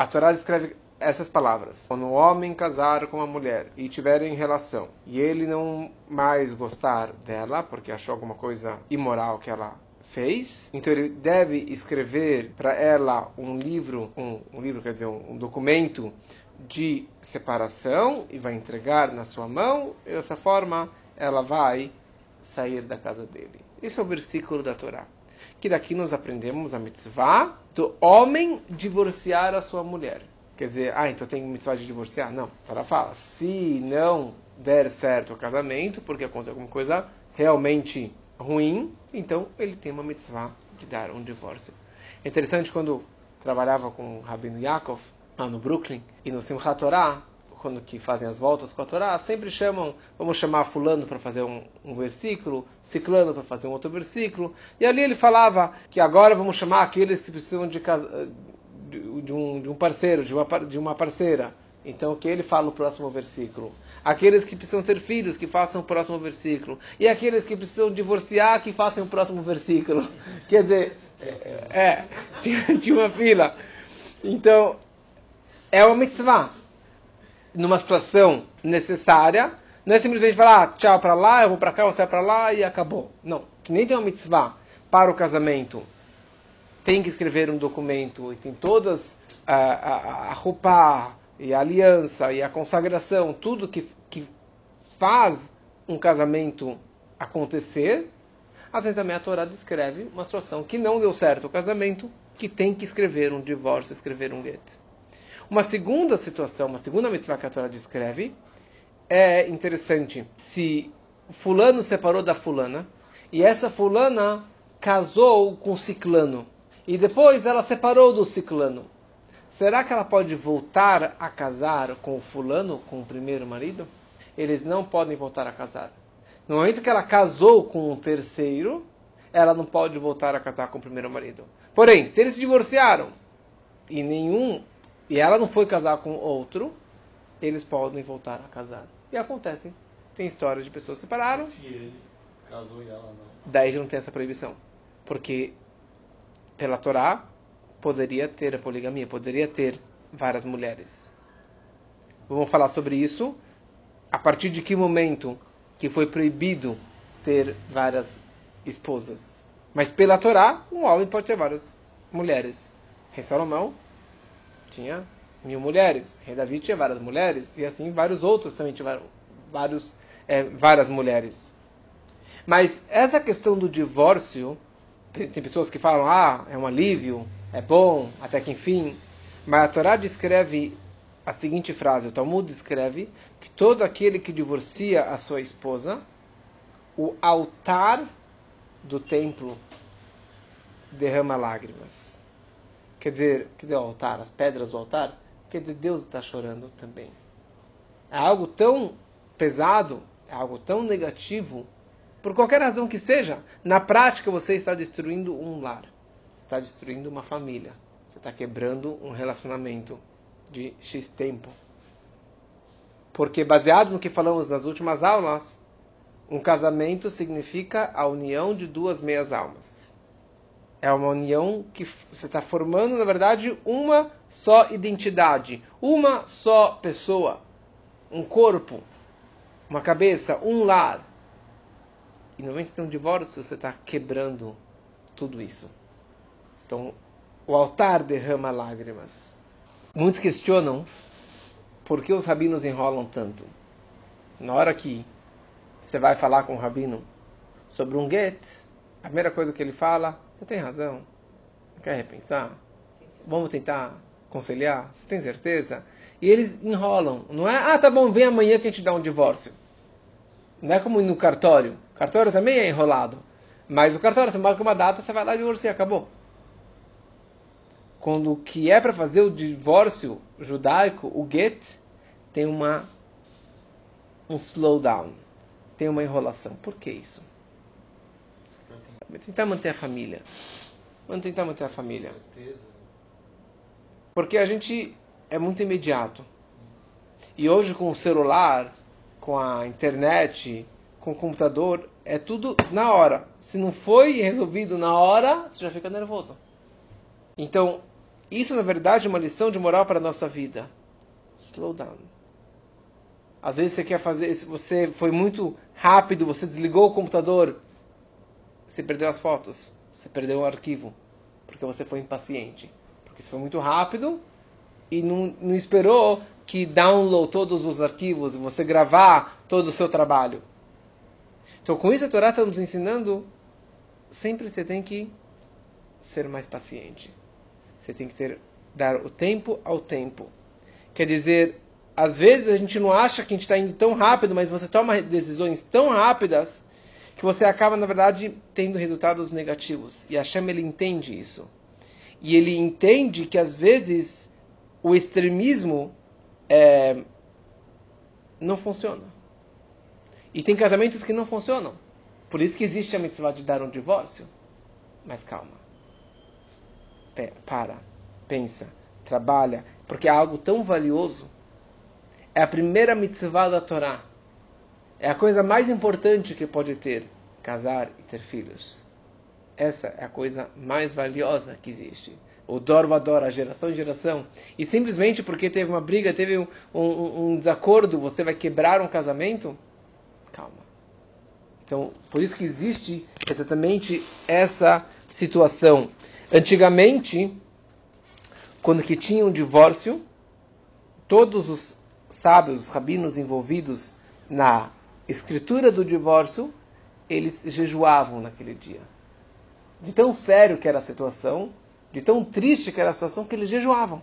A Torá escreve essas palavras. Quando um homem casar com uma mulher e tiverem relação, e ele não mais gostar dela, porque achou alguma coisa imoral que ela fez, então ele deve escrever para ela um livro, um, um, livro quer dizer, um, um documento de separação e vai entregar na sua mão, e dessa forma ela vai sair da casa dele. Esse é o versículo da Torá. Que daqui nós aprendemos a mitzvah do homem divorciar a sua mulher. Quer dizer, ah, então tem mitzvah de divorciar? Não. A Torá fala, se não der certo o casamento, porque aconteceu alguma coisa realmente ruim, então ele tem uma mitzvah de dar um divórcio. É interessante quando trabalhava com o Rabino Yaakov, lá no Brooklyn, e no Simchat Torah, quando que fazem as voltas com a Torá, sempre chamam, vamos chamar fulano para fazer um, um, versículo, ciclano para fazer um outro versículo, e ali ele falava que agora vamos chamar aqueles que precisam de, de, um, de um parceiro, de uma, de uma parceira. Então, que ele fala o próximo versículo. Aqueles que precisam ter filhos, que façam o próximo versículo. E aqueles que precisam divorciar, que façam o próximo versículo. Quer dizer, é, tinha, tinha uma fila. Então, é uma mitzvah. Numa situação necessária, não é simplesmente falar ah, tchau para lá, eu vou para cá, você vai para lá e acabou. Não, que nem tem uma mitzvah para o casamento. Tem que escrever um documento e tem todas a, a, a roupa e a aliança e a consagração, tudo que, que faz um casamento acontecer. Assim também a Torá descreve uma situação que não deu certo o casamento, que tem que escrever um divórcio, escrever um get. Uma segunda situação, uma segunda mitzvah que a Torá descreve, é interessante. Se fulano separou da fulana, e essa fulana casou com o ciclano, e depois ela separou do ciclano, será que ela pode voltar a casar com o fulano, com o primeiro marido? Eles não podem voltar a casar. No momento que ela casou com um terceiro, ela não pode voltar a casar com o primeiro marido. Porém, se eles se divorciaram e nenhum e ela não foi casar com outro, eles podem voltar a casar. E acontece. Tem histórias de pessoas que se separaram. Se ele casou e ela não. Daí já não tem essa proibição. Porque, pela Torá, poderia ter a poligamia, poderia ter várias mulheres. Vamos falar sobre isso. A partir de que momento que foi proibido ter várias esposas? Mas pela Torá, um homem pode ter várias mulheres. Rei Salomão tinha mil mulheres. Rei Davi tinha várias mulheres. E assim vários outros também tiveram vários, é, várias mulheres. Mas essa questão do divórcio, tem pessoas que falam, ah, é um alívio, é bom, até que enfim. Mas a Torá descreve a seguinte frase, o Talmud descreve que todo aquele que divorcia a sua esposa, o altar do templo derrama lágrimas. Quer dizer, quer dizer, o altar, as pedras do altar, quer dizer, Deus está chorando também. É algo tão pesado, é algo tão negativo, por qualquer razão que seja, na prática você está destruindo um lar, está destruindo uma família, você está quebrando um relacionamento de X tempo. Porque, baseado no que falamos nas últimas aulas, um casamento significa a união de duas meias almas. É uma união que você está formando, na verdade, uma só identidade, uma só pessoa, um corpo, uma cabeça, um lar. E no momento de um divórcio, você está quebrando tudo isso. Então, o altar derrama lágrimas. Muitos questionam por que os rabinos enrolam tanto. Na hora que você vai falar com o rabino sobre um get, a primeira coisa que ele fala você tem razão. Quer repensar? Vamos tentar conciliar? Você tem certeza? E eles enrolam. Não é, ah, tá bom, vem amanhã que a gente dá um divórcio. Não é como no cartório. Cartório também é enrolado. Mas o cartório, você marca uma data, você vai lá divorciar, acabou. Quando o que é para fazer o divórcio judaico, o get, tem uma um slowdown, tem uma enrolação. Por que isso? Tentar manter a família. Vamos tentar manter a família. Porque a gente é muito imediato. E hoje com o celular, com a internet, com o computador, é tudo na hora. Se não foi resolvido na hora, você já fica nervoso. Então, Isso, na verdade, é uma lição de moral para a nossa vida. Slow down. Às vezes você quer fazer, você foi muito rápido, você desligou o computador, você perdeu as fotos, você perdeu o arquivo, porque você foi impaciente. Porque você foi muito rápido e não, não esperou que download todos os arquivos, você gravar todo o seu trabalho. Então, com isso, a Torá está nos ensinando, sempre você tem que ser mais paciente. Você tem que ter, dar o tempo ao tempo. Quer dizer, às vezes a gente não acha que a gente está indo tão rápido, mas você toma decisões tão rápidas que você acaba, na verdade, tendo resultados negativos. E Hashem, ele entende isso. E ele entende que, às vezes, o extremismo é, não funciona. E tem casamentos que não funcionam. Por isso que existe a mitzvah de dar um divórcio. Mas calma. Para, pensa, trabalha, porque é algo tão valioso. É a primeira mitzvah da Torá. É a coisa mais importante que pode ter, casar e ter filhos. Essa é a coisa mais valiosa que existe. O Dorva adora, geração em geração. E simplesmente porque teve uma briga, teve um, um, um desacordo, você vai quebrar um casamento? Calma. Então, por isso que existe exatamente essa situação. Antigamente, quando que tinha um divórcio, todos os sábios, os rabinos envolvidos na escritura do divórcio, eles jejuavam naquele dia. De tão sério que era a situação, de tão triste que era a situação, que eles jejuavam.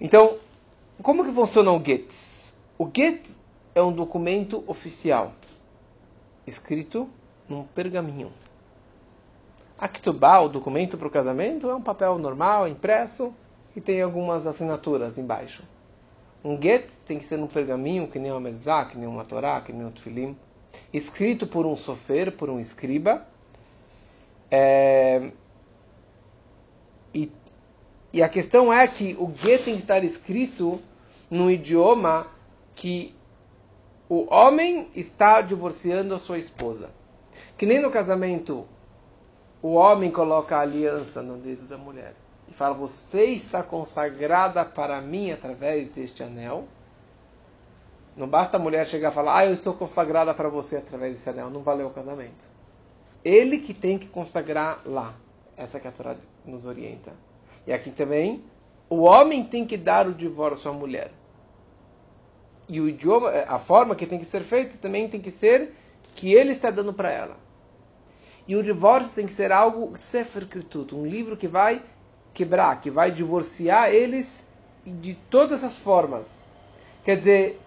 Então, como que funciona o get? O get é um documento oficial, escrito num pergaminho. A Ktubá, o documento para o casamento, é um papel normal, impresso, e tem algumas assinaturas embaixo. Um get tem que ser num pergaminho, que nem uma mezuzá, que nem uma torá, que nem um tefilim, escrito por um sofer, por um escriba. É... E, e a questão é que o get tem que estar escrito num idioma que o homem está divorciando a sua esposa. Que nem no casamento o homem coloca a aliança no dedo da mulher e fala: Você está consagrada para mim através deste anel. Não basta a mulher chegar e falar: Ah, eu estou consagrada para você através desse anel. Não valeu o casamento. Ele que tem que consagrar lá. Essa que a Torá nos orienta. E aqui também, o homem tem que dar o divórcio à mulher. E o idioma, a forma que tem que ser feita também tem que ser que ele está dando para ela. E o divórcio tem que ser algo sefer um livro que vai quebrar, que vai divorciar eles de todas as formas. Quer dizer,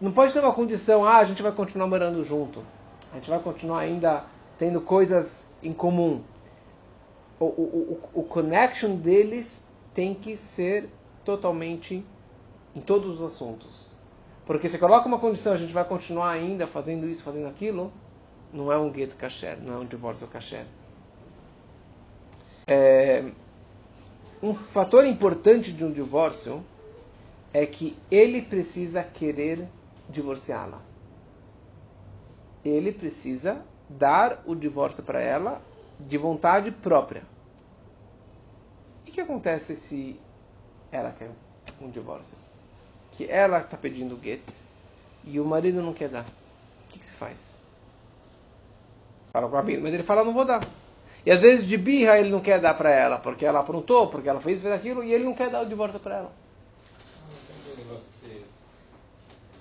não pode ter uma condição, ah, a gente vai continuar morando junto. A gente vai continuar ainda tendo coisas em comum. O, o, o, o connection deles tem que ser totalmente em todos os assuntos. Porque se coloca uma condição, a gente vai continuar ainda fazendo isso, fazendo aquilo, não é um get kasher, não é um divórcio kasher. É, um fator importante de um divórcio é que ele precisa querer divorciá-la. Ele precisa dar o divórcio para ela de vontade própria. O que acontece se ela quer um divórcio? Que ela está pedindo get e o marido não quer dar. O que, que se faz? Fala com a mas ele fala, não vou dar. E às vezes de birra ele não quer dar para ela, porque ela aprontou, porque ela fez, fez aquilo, e ele não quer dar o divórcio para ela. Não tem um negócio que você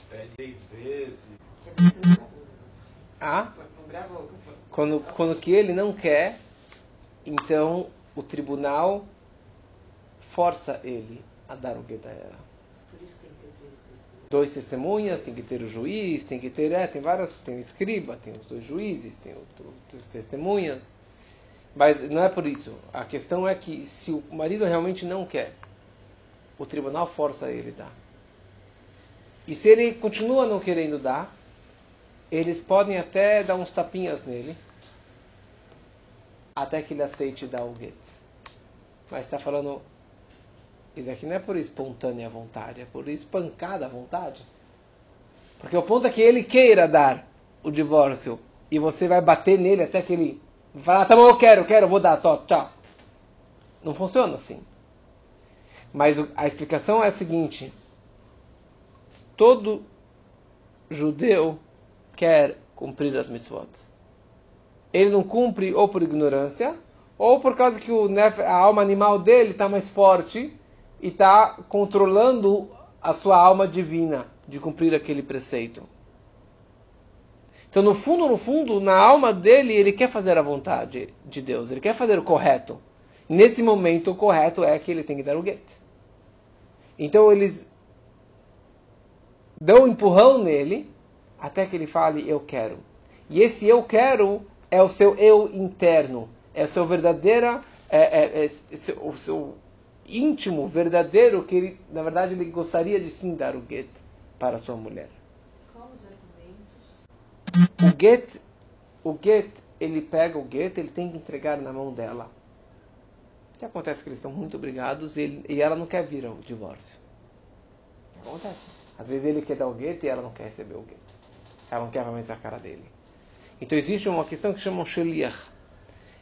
pede dez vezes. Ah? Quando, quando que ele não quer, então o tribunal força ele a dar o que a ela. Por isso tem que ter dois testemunhos. Dois testemunhas, tem que ter o juiz, tem que ter, é, tem várias, tem o escriba, tem os dois juízes, tem os testemunhas. Mas não é por isso. A questão é que se o marido realmente não quer, o tribunal força ele a dar. E se ele continua não querendo dar, eles podem até dar uns tapinhas nele, até que ele aceite dar o get. Mas está falando, isso aqui não é por espontânea vontade, é por espancada vontade. Porque o ponto é que ele queira dar o divórcio e você vai bater nele até que ele Falar, tá bom, eu quero, eu quero, vou dar, tó, tchau. Não funciona assim. Mas a explicação é a seguinte: todo judeu quer cumprir as mitzvot. Ele não cumpre ou por ignorância, ou por causa que o a alma animal dele está mais forte e está controlando a sua alma divina de cumprir aquele preceito. Então, no fundo, no fundo, na alma dele, ele quer fazer a vontade de Deus, ele quer fazer o correto. Nesse momento, o correto é que ele tem que dar o get. Então, eles dão um empurrão nele até que ele fale eu quero. E esse eu quero é o seu eu interno, é o seu verdadeira, é, é, é o seu íntimo, verdadeiro, que ele, na verdade ele gostaria de sim dar o get para sua mulher. O get, o get, ele pega o get, ele tem que entregar na mão dela. O que acontece que eles são muito obrigados e, ele, e ela não quer vir ao divórcio. Acontece. Às vezes ele quer dar o get e ela não quer receber o get. Ela não quer realmente a cara dele. Então existe uma questão que chamam sheliach.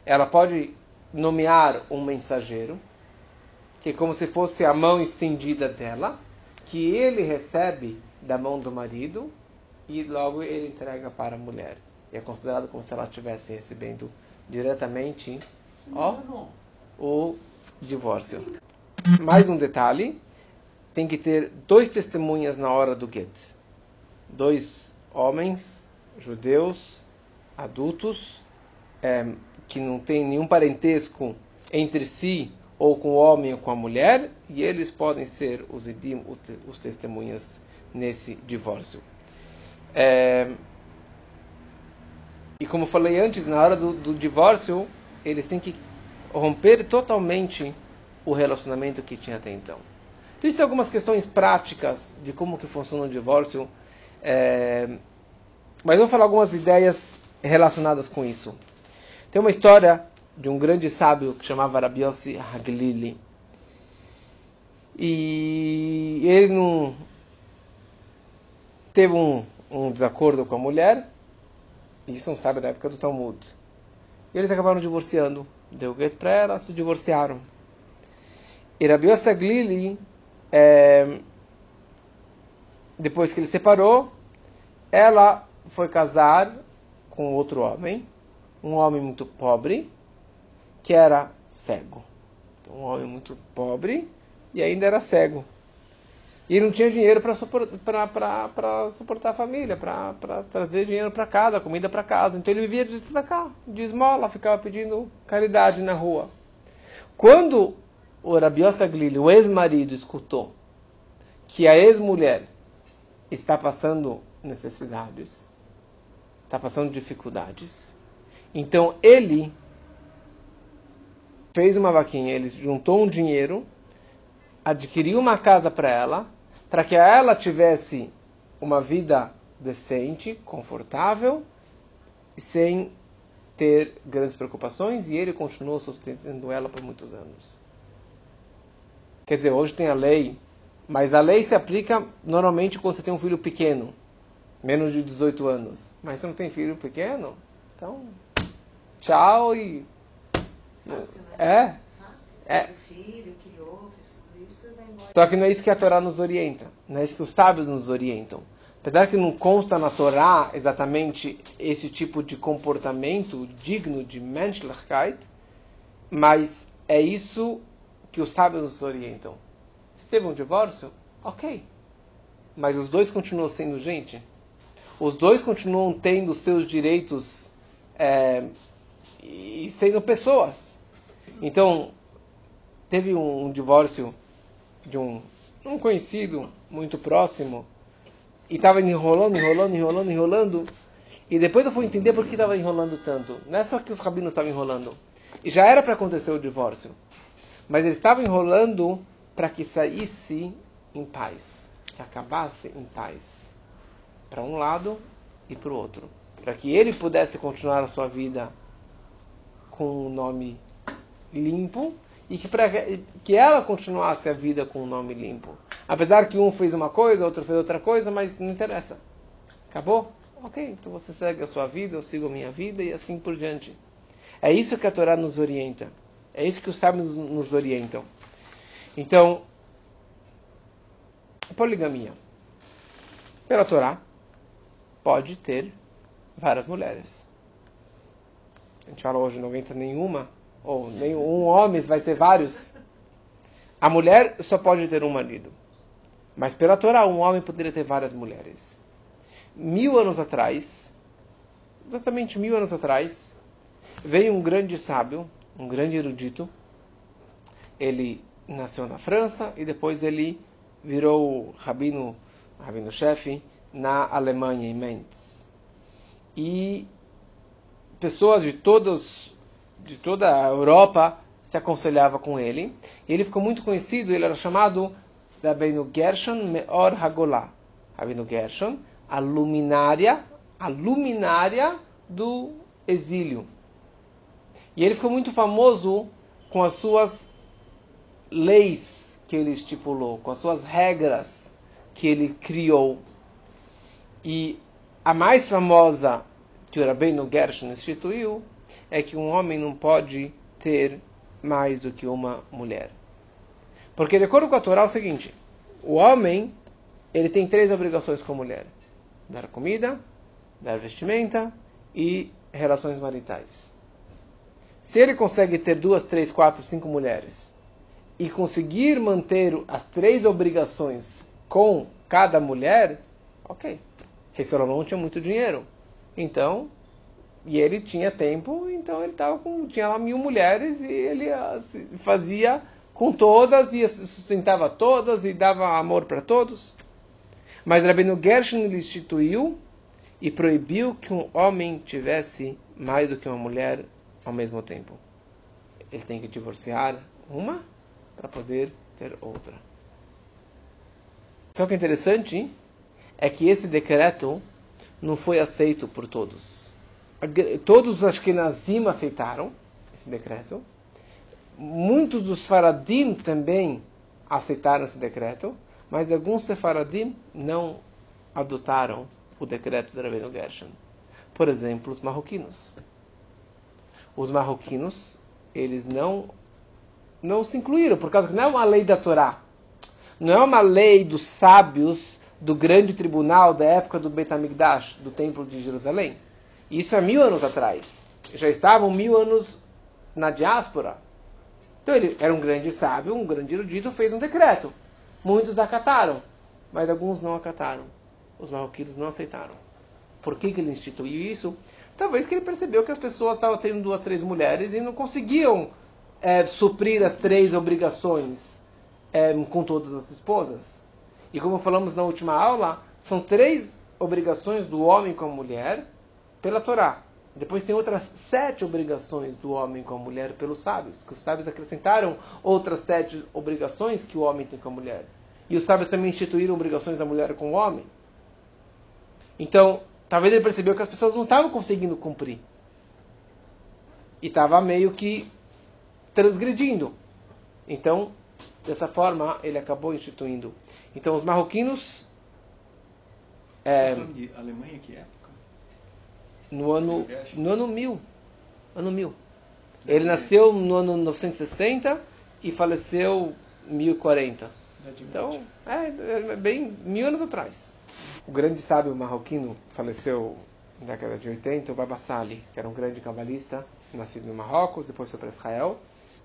Ela pode nomear um mensageiro, que é como se fosse a mão estendida dela, que ele recebe da mão do marido e logo ele entrega para a mulher. E é considerado como se ela estivesse recebendo diretamente ó, o divórcio. Mais um detalhe: tem que ter dois testemunhas na hora do get. Dois homens judeus adultos é, que não têm nenhum parentesco entre si ou com o homem ou com a mulher, e eles podem ser os edim, os testemunhas nesse divórcio. É, e como falei antes, na hora do, do divórcio, eles têm que romper totalmente o relacionamento que tinha até então. Então, isso são algumas questões práticas de como que funciona o divórcio. É, mas vou falar algumas ideias relacionadas com isso. Tem uma história de um grande sábio que chamava Rabi Yossi Haglili. E ele não teve um, um desacordo com a mulher. Isso um sábio da época do Talmud. E eles acabaram divorciando. Deu gueto para ela, se divorciaram. E Rabi Haglili, é, depois que ele separou, ela foi casar com outro homem, um homem muito pobre, que era cego. Então, um homem muito pobre e ainda era cego. E não tinha dinheiro para suportar, a família, para trazer dinheiro para casa, comida para casa. Então ele vivia de cá, de esmola, ficava pedindo caridade na rua. Quando o Rabiosa Glili, o ex-marido, escutou que a ex-mulher está passando necessidades, está passando dificuldades, então ele fez uma vaquinha, ele juntou um dinheiro, adquiriu uma casa para ela, para que ela tivesse uma vida decente, confortável, sem ter grandes preocupações, e ele continuou sustentando ela por muitos anos. Quer dizer, hoje tem a lei, mas a lei se aplica normalmente quando você tem um filho pequeno, menos de 18 anos. Mas você não tem filho pequeno? Então, tchau e Fácil, né? é. Fácil. É. Fez o filho, criou, fez Só que não é isso que a Torá nos orienta. Não é isso que os sábios nos orientam. Apesar que não consta na Torá exatamente esse tipo de comportamento digno de Menschlichkeit, mas é isso que os sábios nos orientam. Se teve um divórcio, ok. Mas os dois continuam sendo gente. Os dois continuam tendo seus direitos é, e sendo pessoas. Então, teve um divórcio de um, um conhecido muito próximo e estava enrolando, enrolando, enrolando, enrolando. E depois eu fui entender por que estava enrolando tanto. Não é só que os rabinos estavam enrolando. E já era para acontecer o divórcio. Mas eles estavam enrolando para que saísse em paz. Que acabasse em paz. Para um lado e para o outro. Para que ele pudesse continuar a sua vida com um nome limpo e que, pra, que ela continuasse a vida com um nome limpo. Apesar que um fez uma coisa, outro fez outra coisa, mas não interessa. Acabou? Ok, então você segue a sua vida, eu sigo a minha vida e assim por diante. É isso que a Torá nos orienta. É isso que os sábios nos orientam. Então, poligamia. Pela Torá, pode ter várias mulheres. A gente fala hoje, não aguenta nenhuma, ou nenhum homem vai ter vários. A mulher só pode ter um marido. Mas pela Torá, um homem poderia ter várias mulheres. Mil anos atrás, exatamente mil anos atrás, veio um grande sábio, um grande erudito. Ele nasceu na França e depois ele virou rabino, rabino-chefe na Alemanha, em Mainz. E pessoas de todos, de toda a Europa se aconselhava com ele. E ele ficou muito conhecido, ele era chamado Rabino Gershon Meor Hagolá. Rabino Gershon, a luminária, a luminária do exílio. E ele ficou muito famoso com as suas leis que ele estipulou, com as suas regras que ele criou. E a mais famosa que o Rabbeinu Gershon instituiu é que um homem não pode ter mais do que uma mulher. Porque de acordo com a Torá é o seguinte, o homem ele tem três obrigações com a mulher: dar comida, dar vestimenta e relações maritais. Se ele consegue ter duas, três, quatro, cinco mulheres e conseguir manter as três obrigações com cada mulher, ok. Rei Salomão tinha muito dinheiro. Então, e ele tinha tempo, então ele tava com, tinha lá mil mulheres e ele fazia com todas e sustentava todas e dava amor para todos. Mas Rabino Gershon ele instituiu e proibiu que um homem tivesse mais do que uma mulher ao mesmo tempo. Ele tem que divorciar uma para poder ter outra. Só que interessante é que esse decreto não foi aceito por todos. Todos os Ashkenazim aceitaram esse decreto. Muitos dos Faradim também aceitaram esse decreto, mas alguns Sefaradim não adotaram o decreto de Rabbeinu Gershon. Por exemplo, os marroquinos. Os marroquinos, eles não não se incluíram, por causa que não é uma lei da Torá. Não é uma lei dos sábios do grande tribunal da época do Beit HaMikdash, do Templo de Jerusalém. Isso há mil anos atrás. Já estavam mil anos na diáspora. Então ele era um grande sábio, um grande erudito, fez um decreto. Muitos acataram, mas alguns não acataram. Os marroquinos não aceitaram. Por que, que ele instituiu isso? Talvez que ele percebeu que as pessoas estavam tendo duas, três mulheres e não conseguiam é, suprir as três obrigações é, com todas as esposas. E como falamos na última aula, são três obrigações do homem com a mulher pela Torá. Depois tem outras sete obrigações do homem com a mulher pelos sábios, que os sábios acrescentaram outras sete obrigações que o homem tem com a mulher. E os sábios também instituíram obrigações da mulher com o homem. Então, talvez ele percebeu que as pessoas não estavam conseguindo cumprir. E estava meio que transgredindo. Então, dessa forma, ele acabou instituindo então os marroquinos. É, de Alemanha que época? No ano, no ano 1000. Ano 1000. Ele nasceu no ano 960 e faleceu em 1040. Então, é, é bem mil anos atrás. O grande sábio marroquino faleceu na década de 80, o Baba Sali, que era um grande cabalista, nascido no Marrocos, depois foi para Israel.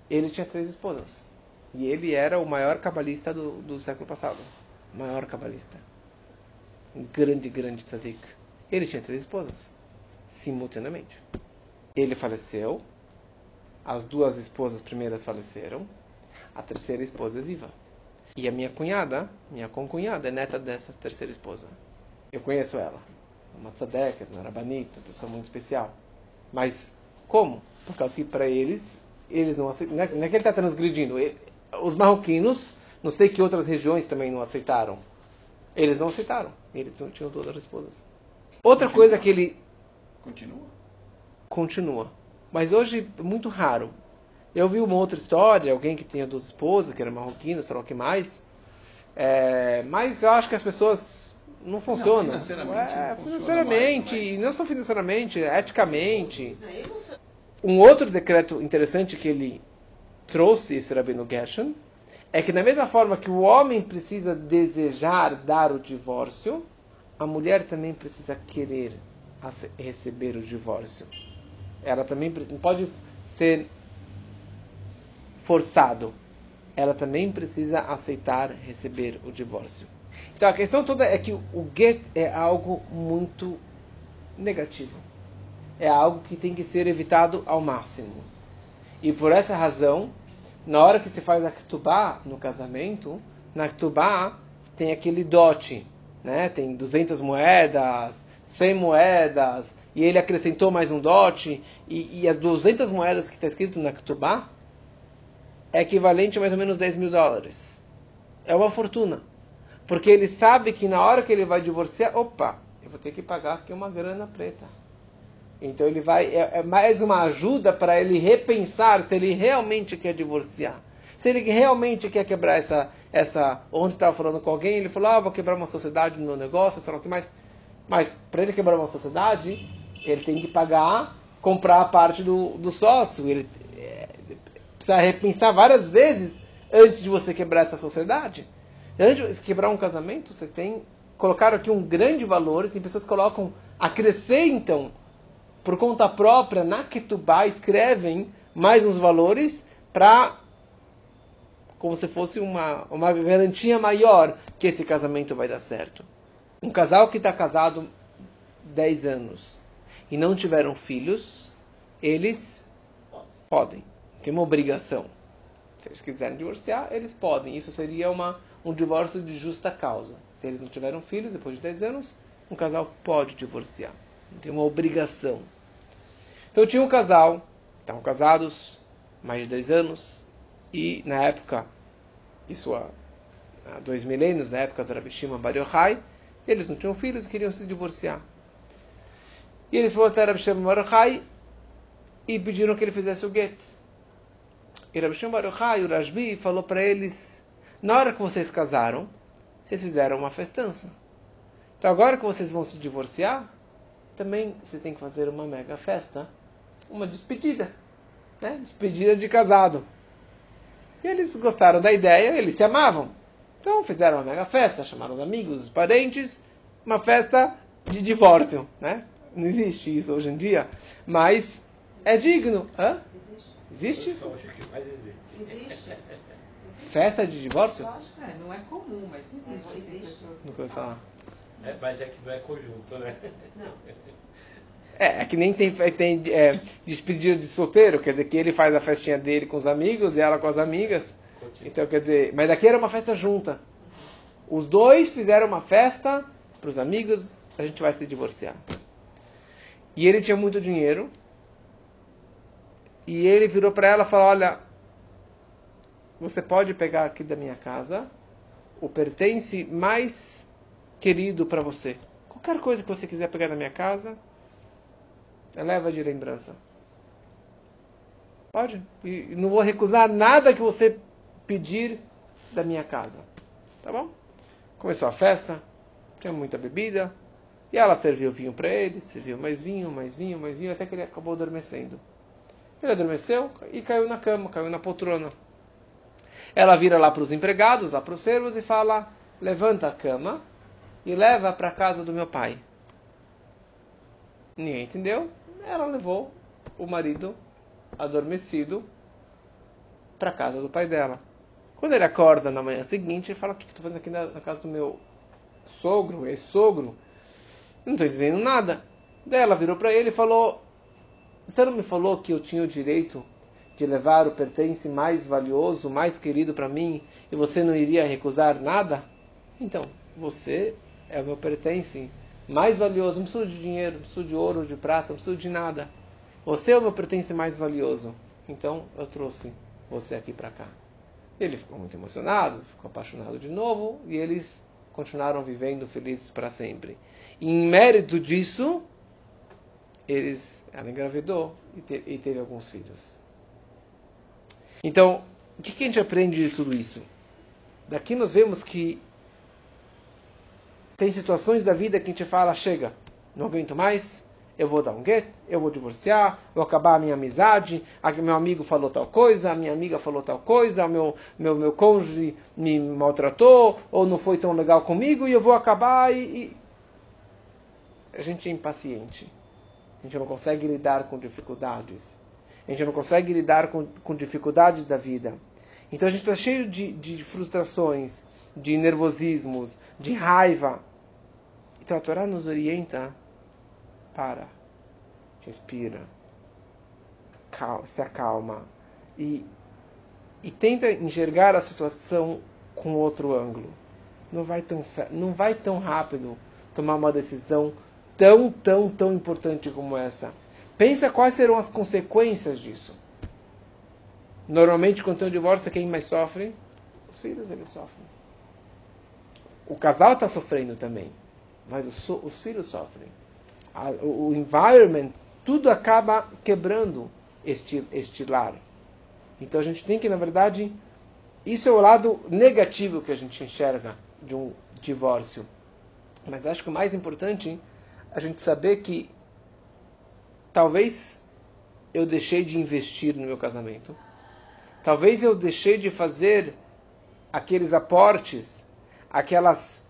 Ele tinha três esposas. E ele era o maior cabalista do, do século passado maior cabalista. Um grande, grande tzadik. Ele tinha três esposas, simultaneamente. Ele faleceu, as duas esposas primeiras faleceram, a terceira esposa é viva. E a minha cunhada, minha concunhada, é neta dessa terceira esposa. Eu conheço ela. Uma tzadek, uma rabanita, uma pessoa muito especial. Mas como? Por causa que para eles, eles não aceitam. Não é que ele está transgredindo. Os marroquinos não sei que outras regiões também não aceitaram. Eles não aceitaram. Eles não tinham todas as esposas. Outra coisa que ele. Continua? Continua. Mas hoje é muito raro. Eu vi uma outra história, alguém que tinha duas esposas, que era marroquino, sei lá o que mais. É, mas eu acho que as pessoas não funcionam. Não, financeiramente, é, não financeiramente, mais, mas... não só financeiramente, eticamente. um outro decreto interessante que ele trouxe, esse Rabino Gershon, é que da mesma forma que o homem precisa desejar dar o divórcio, a mulher também precisa querer receber o divórcio. Ela também pode ser forçado. Ela também precisa aceitar receber o divórcio. Então a questão toda é que o get é algo muito negativo. É algo que tem que ser evitado ao máximo. E por essa razão, na hora que se faz a ktubá no casamento, na ktubá tem aquele dote, né? Tem 200 moedas, 100 moedas, e ele acrescentou mais um dote, e, e as 200 moedas que está escrito na ktubá é equivalente a mais ou menos 10 mil dólares. É uma fortuna. Porque ele sabe que na hora que ele vai divorciar, opa, eu vou ter que pagar aqui uma grana preta. Então ele vai, é, é mais uma ajuda para ele repensar se ele realmente quer divorciar. Se ele realmente quer quebrar essa, essa onde estava falando com alguém, ele falou, ah, vou quebrar uma sociedade no negócio, sei lá o que mais. Mas para ele quebrar uma sociedade, ele tem que pagar, comprar a parte do, do sócio. Ele é, precisa repensar várias vezes antes de você quebrar essa sociedade. Antes de quebrar um casamento, você tem colocar aqui um grande valor. Tem pessoas que colocam, acrescentam por conta própria, na Ketubá, escrevem mais uns valores para como se fosse uma, uma garantia maior que esse casamento vai dar certo. Um casal que está casado 10 anos e não tiveram filhos, eles podem. Tem uma obrigação. Se eles quiserem divorciar, eles podem. Isso seria uma, um divórcio de justa causa. Se eles não tiveram filhos, depois de 10 anos, um casal pode divorciar tem uma obrigação. Então tinha um casal, estavam casados mais de 10 anos, e na época, isso há, dois milênios, na época do Rabi Shimon Bar eles não tinham filhos e queriam se divorciar. E eles foram até Rabi Shimon e pediram que ele fizesse o get. E Rabi Shimon Bar Yochai, o Rashbi, falou para eles, na hora que vocês casaram, vocês fizeram uma festança. Então agora que vocês vão se divorciar, também você tem que fazer uma mega festa, uma despedida, né? despedida de casado. E eles gostaram da ideia, eles se amavam. Então fizeram uma mega festa, chamaram os amigos, os parentes, uma festa de divórcio. Né? Não existe isso hoje em dia, mas é digno. Hã? Existe isso? Existe. Festa de divórcio? É, não é comum, mas existe. existe. Nunca ouvi falar. É, mas é que não é conjunto, né? Não. É, é que nem tem, tem é, despedida de solteiro, quer dizer que ele faz a festinha dele com os amigos e ela com as amigas. Então, quer dizer, mas aqui era uma festa junta. Os dois fizeram uma festa para os amigos, a gente vai se divorciar. E ele tinha muito dinheiro. E ele virou para ela e falou: Olha, você pode pegar aqui da minha casa o pertence mais querido para você. Qualquer coisa que você quiser pegar na minha casa, leva de lembrança. Pode. E não vou recusar nada que você pedir da minha casa. Tá bom? Começou a festa, tinha muita bebida, e ela serviu vinho para ele, serviu mais vinho, mais vinho, mais vinho, até que ele acabou adormecendo. Ele adormeceu e caiu na cama, caiu na poltrona. Ela vira lá para os empregados, lá para os servos, e fala: levanta a cama e leva para a casa do meu pai. Ninguém entendeu. Ela levou o marido adormecido para a casa do pai dela. Quando ele acorda na manhã seguinte, ele fala: O que estou fazendo aqui na, na, casa do meu sogro, ex-sogro? Não estou dizendo nada. Daí ela virou para ele e falou: Você não me falou que eu tinha o direito de levar o pertence mais valioso, mais querido para mim, e você não iria recusar nada? Então, você é o meu pertence mais valioso. Não preciso de dinheiro, não preciso de ouro, de prata, não preciso de nada. Você é o meu pertence mais valioso. Então eu trouxe você aqui para cá. Ele ficou muito emocionado, ficou apaixonado de novo e eles continuaram vivendo felizes para sempre. E em mérito disso, eles, ela engravidou e, te, e teve alguns filhos. Então, o que, que a gente aprende de tudo isso? Daqui nós vemos que tem situações da vida que a gente fala, chega, não aguento mais, eu vou dar um get, eu vou divorciar, vou acabar a minha amizade, a, meu amigo falou tal coisa, a minha amiga falou tal coisa, meu, meu, meu cônjuge me maltratou, ou não foi tão legal comigo, e eu vou acabar e, e... A gente é impaciente. A gente não consegue lidar com dificuldades. A gente não consegue lidar com, com dificuldades da vida. Então a gente está cheio de, de frustrações, de nervosismos, de raiva. Então a Torá nos orienta para, respira, se acalma e, e tenta enxergar a situação com outro ângulo. Não vai tão, não vai tão rápido tomar uma decisão tão, tão, tão importante como essa. Pensa quais serão as consequências disso. Normalmente, quando tem um divórcio, quem mais sofre? Os filhos, eles sofrem. O casal está sofrendo também, mas os, os filhos sofrem a, o environment, tudo acaba quebrando este, este lar. Então a gente tem que, na verdade, isso é o lado negativo que a gente enxerga de um divórcio. Mas acho que o mais importante é a gente saber que talvez eu deixei de investir no meu casamento. Talvez eu deixei de fazer aqueles aportes, aquelas.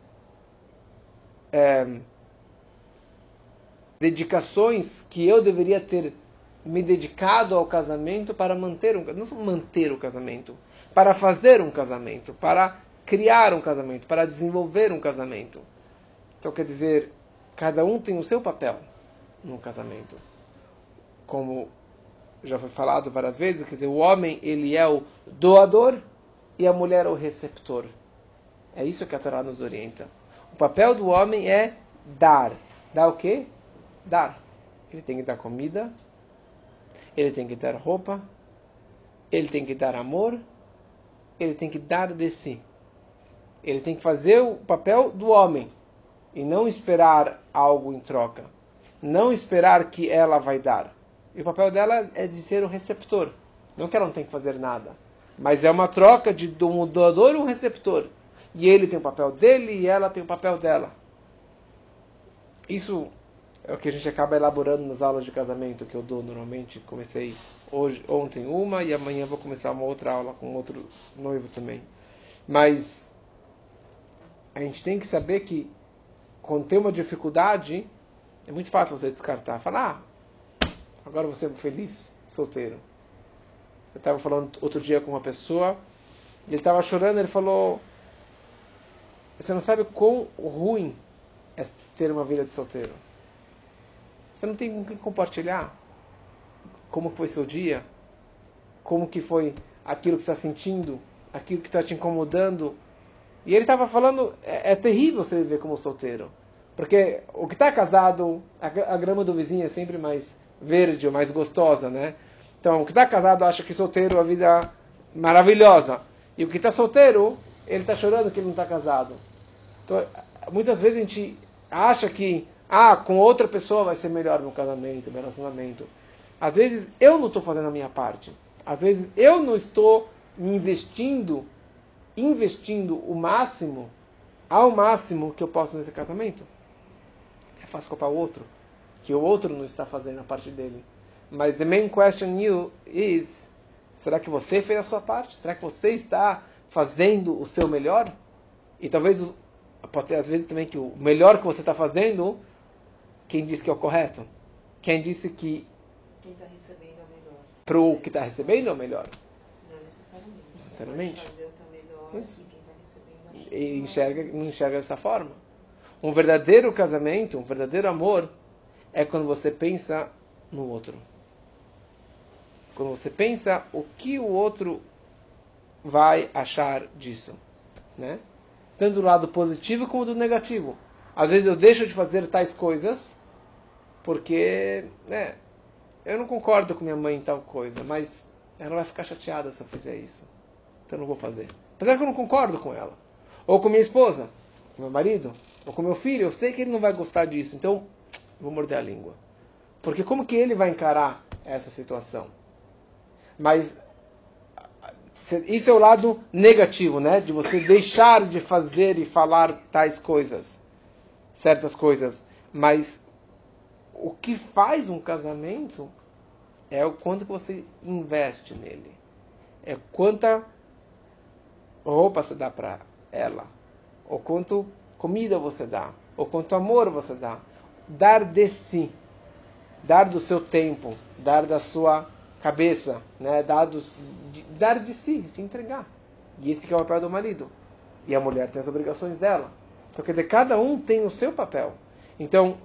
É, dedicações que eu deveria ter me dedicado ao casamento para manter um não manter o casamento, para fazer um casamento, para criar um casamento, para desenvolver um casamento. Então quer dizer, cada um tem o seu papel no casamento. Como já foi falado várias vezes, quer dizer, o homem ele é o doador e a mulher é o receptor. É isso que a Torá nos orienta. O papel do homem é dar. Dar o quê? Dar. Ele tem que dar comida, ele tem que dar roupa, ele tem que dar amor, ele tem que dar de si. Ele tem que fazer o papel do homem e não esperar algo em troca. Não esperar que ela vai dar. E o papel dela é de ser o receptor. Não que ela não tem que fazer nada. Mas é uma troca de um doador e um receptor. E ele tem o papel dele e ela tem o papel dela. Isso é o que a gente acaba elaborando nas aulas de casamento que eu dou normalmente. Comecei hoje, ontem uma e amanhã vou começar uma outra aula com outro noivo também. Mas a gente tem que saber que quando tem uma dificuldade, é muito fácil você descartar. Falar, ah, agora você é feliz, solteiro. Eu estava falando outro dia com uma pessoa, ele estava chorando, ele falou, você não sabe quão ruim é ter uma vida de solteiro. Você não tem com quem compartilhar como foi seu dia, como que foi aquilo que está sentindo, aquilo que está te incomodando. E ele estava falando, é, é, terrível você viver como solteiro. Porque o que está casado, a, a, grama do vizinho é sempre mais verde mais gostosa, né? Então, o que está casado acha que solteiro é a vida maravilhosa. E o que está solteiro, ele está chorando que ele não está casado. Então, muitas vezes a gente acha que ah, com outra pessoa vai ser melhor meu casamento, meu relacionamento. Às vezes eu não estou fazendo a minha parte. Às vezes eu não estou me investindo, investindo o máximo, ao máximo que eu posso nesse casamento. É fácil culpar o outro, que o outro não está fazendo a parte dele. Mas the main question you is: será que você fez a sua parte? Será que você está fazendo o seu melhor? E talvez pode ser às vezes também que o melhor que você está fazendo quem disse que é o correto? Quem disse que. Quem está recebendo é o melhor. Para o que está recebendo é o melhor? Não necessariamente. Necessariamente. fazer o melhor Isso. e recebendo E enxerga, não enxerga dessa forma. Um verdadeiro casamento, um verdadeiro amor, é quando você pensa no outro. Quando você pensa o que o outro vai achar disso. Né? Tanto do lado positivo como do negativo. Às vezes eu deixo de fazer tais coisas porque né, eu não concordo com minha mãe em tal coisa, mas ela vai ficar chateada se eu fizer isso. Então eu não vou fazer. Apesar que eu não concordo com ela. Ou com minha esposa, com meu marido, ou com meu filho, eu sei que ele não vai gostar disso, então vou morder a língua. Porque como que ele vai encarar essa situação? Mas isso é o lado negativo, né? De você deixar de fazer e falar tais coisas, certas coisas. Mas o que faz um casamento é o quanto que você investe nele. É quanta roupa você dá para ela, ou quanto comida você dá, ou quanto amor você dá. Dar de si, dar do seu tempo, dar da sua cabeça, né? dar, dos, dar de si, se entregar. E esse que é o papel do marido. E a mulher tem as obrigações dela. Então, quer dizer, cada um tem o seu papel. Então,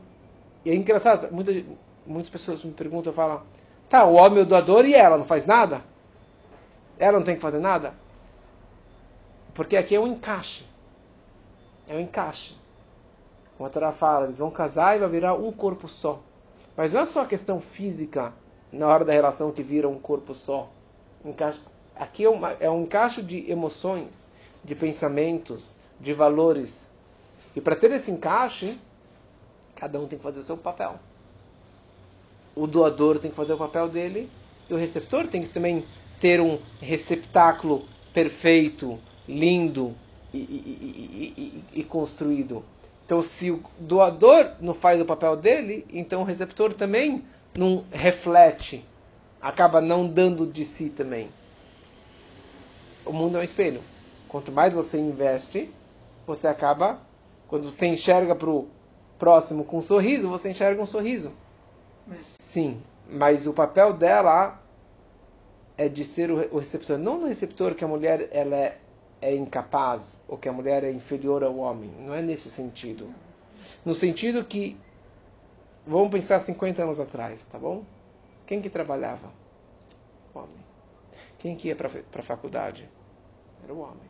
é engraçado, muitas, muitas pessoas me perguntam, falam, tá, o homem é o doador e ela não faz nada? Ela não tem que fazer nada? Porque aqui é um encaixe. É um encaixe. Como a Torá fala, eles vão casar e vai virar um corpo só. Mas não é só a questão física na hora da relação que vira um corpo só. Encaixe. Aqui é, uma, é um encaixe de emoções, de pensamentos, de valores. E para ter esse encaixe, cada um tem que fazer o seu papel. O doador tem que fazer o papel dele e o receptor tem que também ter um receptáculo perfeito, lindo e, e, e, e, construído. Então, se o doador não faz o papel dele, então o receptor também não reflete, acaba não dando de si também. O mundo é um espelho. Quanto mais você investe, você acaba, quando você enxerga para o próximo com um sorriso, você enxerga um sorriso. Sim, mas o papel dela é de ser o receptor, não no receptor que a mulher ela é é incapaz ou que a mulher é inferior ao homem. Não é nesse sentido. No sentido que, vamos pensar 50 anos atrás, tá bom? Quem que trabalhava? O homem. Quem que ia para a faculdade? Era o homem.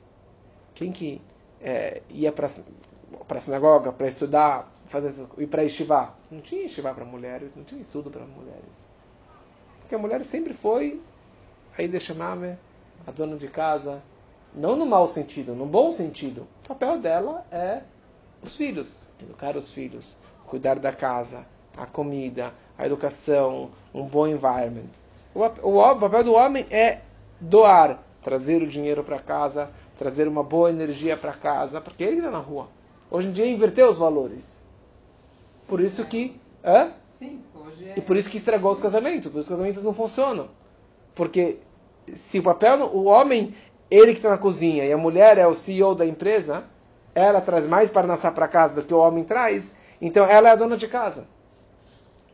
Quem que é, ia para a sinagoga para estudar, fazer e para estivar? Não tinha estivar para mulheres, não tinha estudo para mulheres. Porque a mulher sempre foi aí deixa a dona de casa, não no mau sentido, no bom sentido. O papel dela é os filhos, educar os filhos, cuidar da casa, a comida, a educação, um bom environment. O, o, o papel do homem é doar, trazer o dinheiro para casa, trazer uma boa energia para casa, porque ele está na rua. Hoje em dia inverteu os valores. Por isso que. Hã? Sim, hoje é... E por isso que estragou os casamentos, por isso que os casamentos não funcionam. Porque se o papel, o homem ele que está na cozinha e a mulher é o CEO da empresa, ela traz mais para nascer para casa do que o homem traz, então ela é a dona de casa.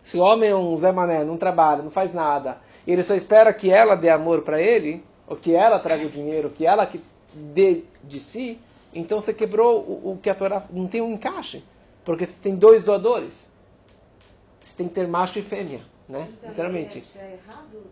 Se o homem é um Zé Mané, não trabalha, não faz nada, e ele só espera que ela dê amor para ele, ou que ela traga o dinheiro, que ela que dê de si, então você quebrou o, o que a Torá não tem um encaixe, porque você tem dois doadores. Você tem que ter macho e fêmea, né? Então, Literalmente. É, é errado